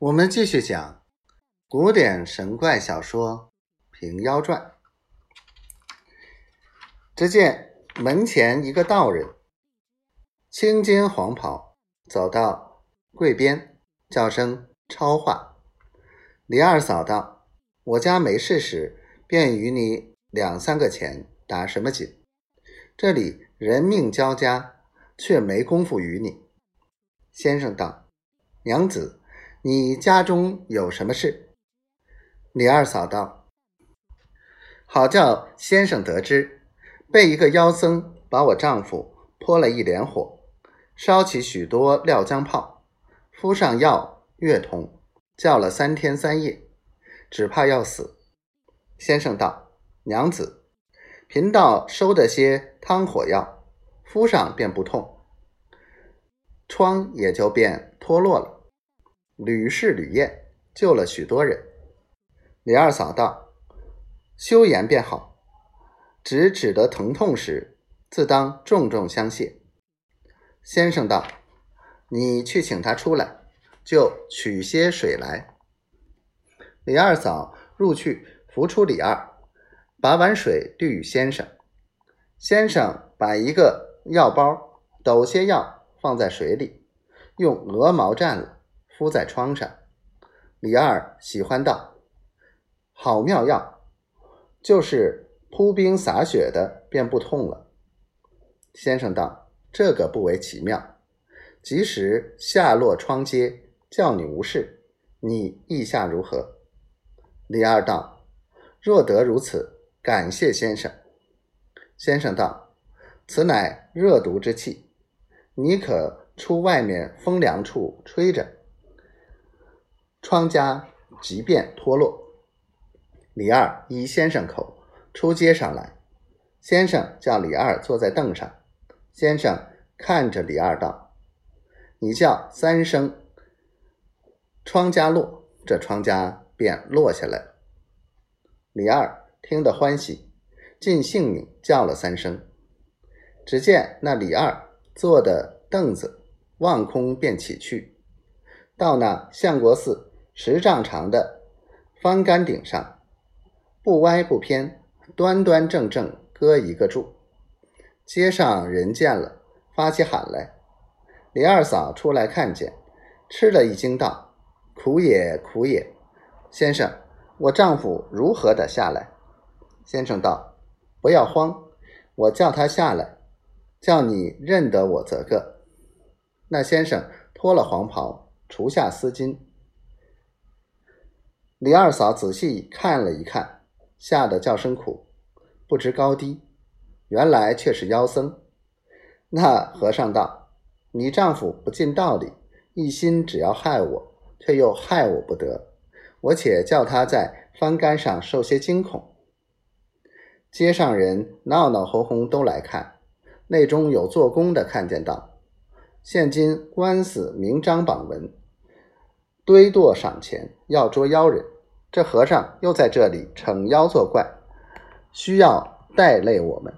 我们继续讲古典神怪小说《平妖传》。只见门前一个道人，青金黄袍，走到柜边，叫声超话。李二嫂道：“我家没事时，便与你两三个钱，打什么紧？这里人命交加，却没工夫与你。”先生道：“娘子。”你家中有什么事？李二嫂道：“好叫先生得知，被一个妖僧把我丈夫泼了一脸火，烧起许多料浆泡，敷上药月通，叫了三天三夜，只怕要死。”先生道：“娘子，贫道收的些汤火药，敷上便不痛，疮也就变脱落了。”屡试屡验，救了许多人。李二嫂道：“修言便好，只只得疼痛时，自当重重相谢。”先生道：“你去请他出来，就取些水来。”李二嫂入去扶出李二，把碗水递与先生。先生把一个药包抖些药放在水里，用鹅毛蘸了。敷在窗上，李二喜欢道：“好妙药，就是铺冰洒雪的，便不痛了。”先生道：“这个不为奇妙，即使下落疮疖，叫你无事，你意下如何？”李二道：“若得如此，感谢先生。”先生道：“此乃热毒之气，你可出外面风凉处吹着。”疮痂即便脱落。李二依先生口出街上来，先生叫李二坐在凳上。先生看着李二道：“你叫三声，疮痂落，这疮痂便落下来。”李二听得欢喜，尽性命叫了三声。只见那李二坐的凳子望空便起去，到那相国寺。十丈长的方杆顶上，不歪不偏，端端正正搁一个柱。街上人见了，发起喊来。李二嫂出来看见，吃了一惊，道：“苦也，苦也！先生，我丈夫如何的下来？”先生道：“不要慌，我叫他下来，叫你认得我则个。”那先生脱了黄袍，除下丝巾。李二嫂仔细看了一看，吓得叫声苦，不知高低。原来却是妖僧。那和尚道：“你丈夫不尽道理，一心只要害我，却又害我不得。我且叫他在翻杆上受些惊恐。”街上人闹闹哄哄都来看，内中有做工的看见道：“现今官司明章榜文。”堆垛赏钱，要捉妖人。这和尚又在这里逞妖作怪，需要带累我们。